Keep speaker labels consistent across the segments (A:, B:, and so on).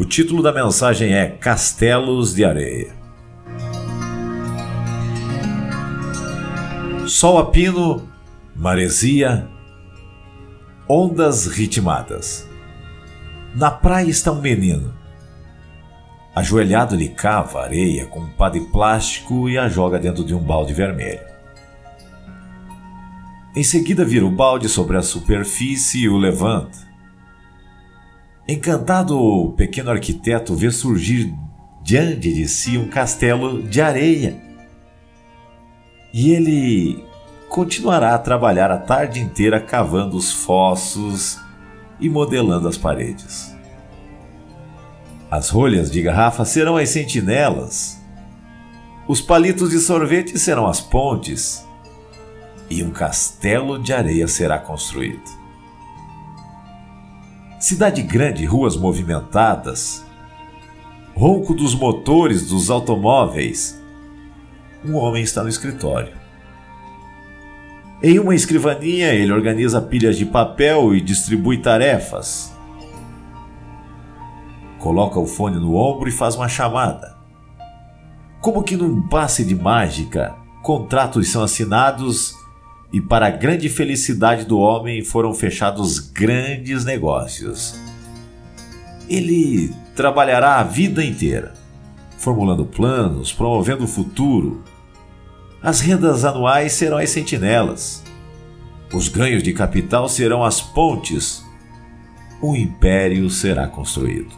A: O título da mensagem é Castelos de Areia. Sol a pino, maresia, ondas ritmadas. Na praia está um menino. Ajoelhado, ele cava areia com um pá de plástico e a joga dentro de um balde vermelho. Em seguida, vira o balde sobre a superfície e o levanta. Encantado, o pequeno arquiteto vê surgir diante de si um castelo de areia. E ele continuará a trabalhar a tarde inteira cavando os fossos e modelando as paredes. As rolhas de garrafa serão as sentinelas, os palitos de sorvete serão as pontes, e um castelo de areia será construído. Cidade grande, ruas movimentadas, ronco dos motores dos automóveis. Um homem está no escritório. Em uma escrivaninha, ele organiza pilhas de papel e distribui tarefas. Coloca o fone no ombro e faz uma chamada. Como que num passe de mágica, contratos são assinados e para a grande felicidade do homem foram fechados grandes negócios. Ele trabalhará a vida inteira, formulando planos, promovendo o futuro. As rendas anuais serão as sentinelas. Os ganhos de capital serão as pontes. O império será construído.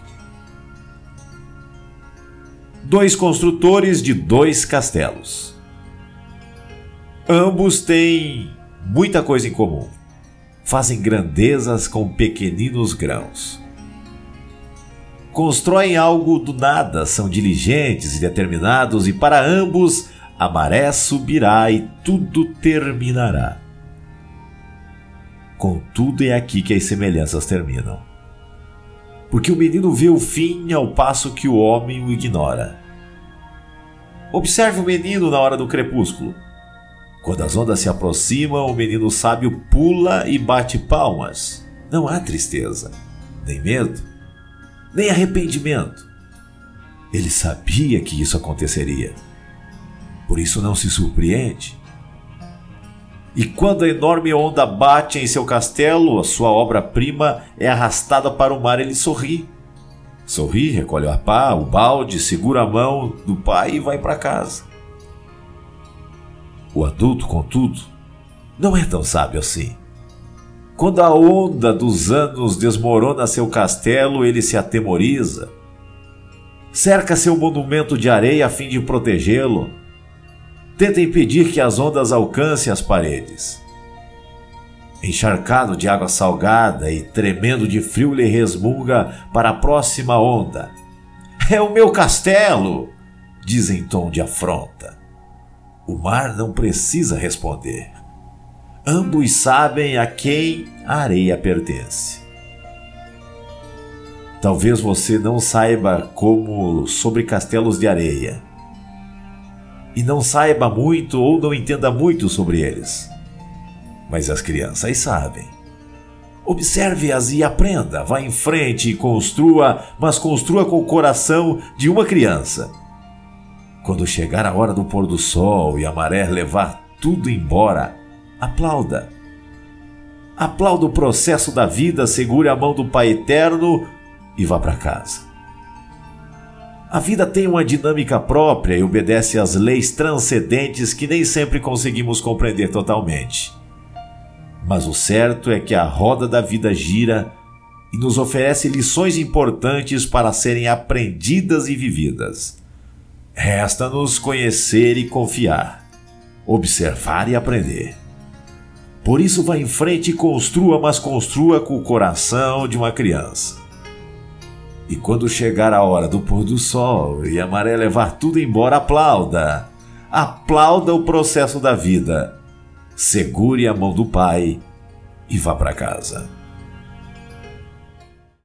A: Dois construtores de dois castelos. Ambos têm muita coisa em comum. Fazem grandezas com pequeninos grãos. Constroem algo do nada, são diligentes e determinados, e para ambos a maré subirá e tudo terminará. Contudo, é aqui que as semelhanças terminam. Porque o menino vê o fim ao passo que o homem o ignora. Observe o menino na hora do crepúsculo. Quando as ondas se aproximam, o menino sábio pula e bate palmas. Não há tristeza, nem medo, nem arrependimento. Ele sabia que isso aconteceria. Por isso não se surpreende. E quando a enorme onda bate em seu castelo, a sua obra-prima é arrastada para o mar, ele sorri. Sorri, recolhe a pá, o balde, segura a mão do pai e vai para casa. O adulto, contudo, não é tão sábio assim. Quando a onda dos anos desmorona seu castelo, ele se atemoriza. Cerca seu monumento de areia a fim de protegê-lo. Tenta impedir que as ondas alcancem as paredes. Encharcado de água salgada e tremendo de frio, lhe resmunga para a próxima onda. É o meu castelo! diz em tom de afronta. O mar não precisa responder. Ambos sabem a quem a areia pertence. Talvez você não saiba como sobre castelos de areia. E não saiba muito ou não entenda muito sobre eles. Mas as crianças sabem. Observe-as e aprenda. Vá em frente e construa, mas construa com o coração de uma criança quando chegar a hora do pôr do sol e a maré levar tudo embora, aplauda. Aplauda o processo da vida, segure a mão do Pai Eterno e vá para casa. A vida tem uma dinâmica própria e obedece às leis transcendentes que nem sempre conseguimos compreender totalmente. Mas o certo é que a roda da vida gira e nos oferece lições importantes para serem aprendidas e vividas. Resta-nos conhecer e confiar, observar e aprender. Por isso, vá em frente e construa, mas construa com o coração de uma criança. E quando chegar a hora do pôr do sol e a maré levar tudo embora, aplauda. Aplauda o processo da vida. Segure a mão do Pai e vá para casa.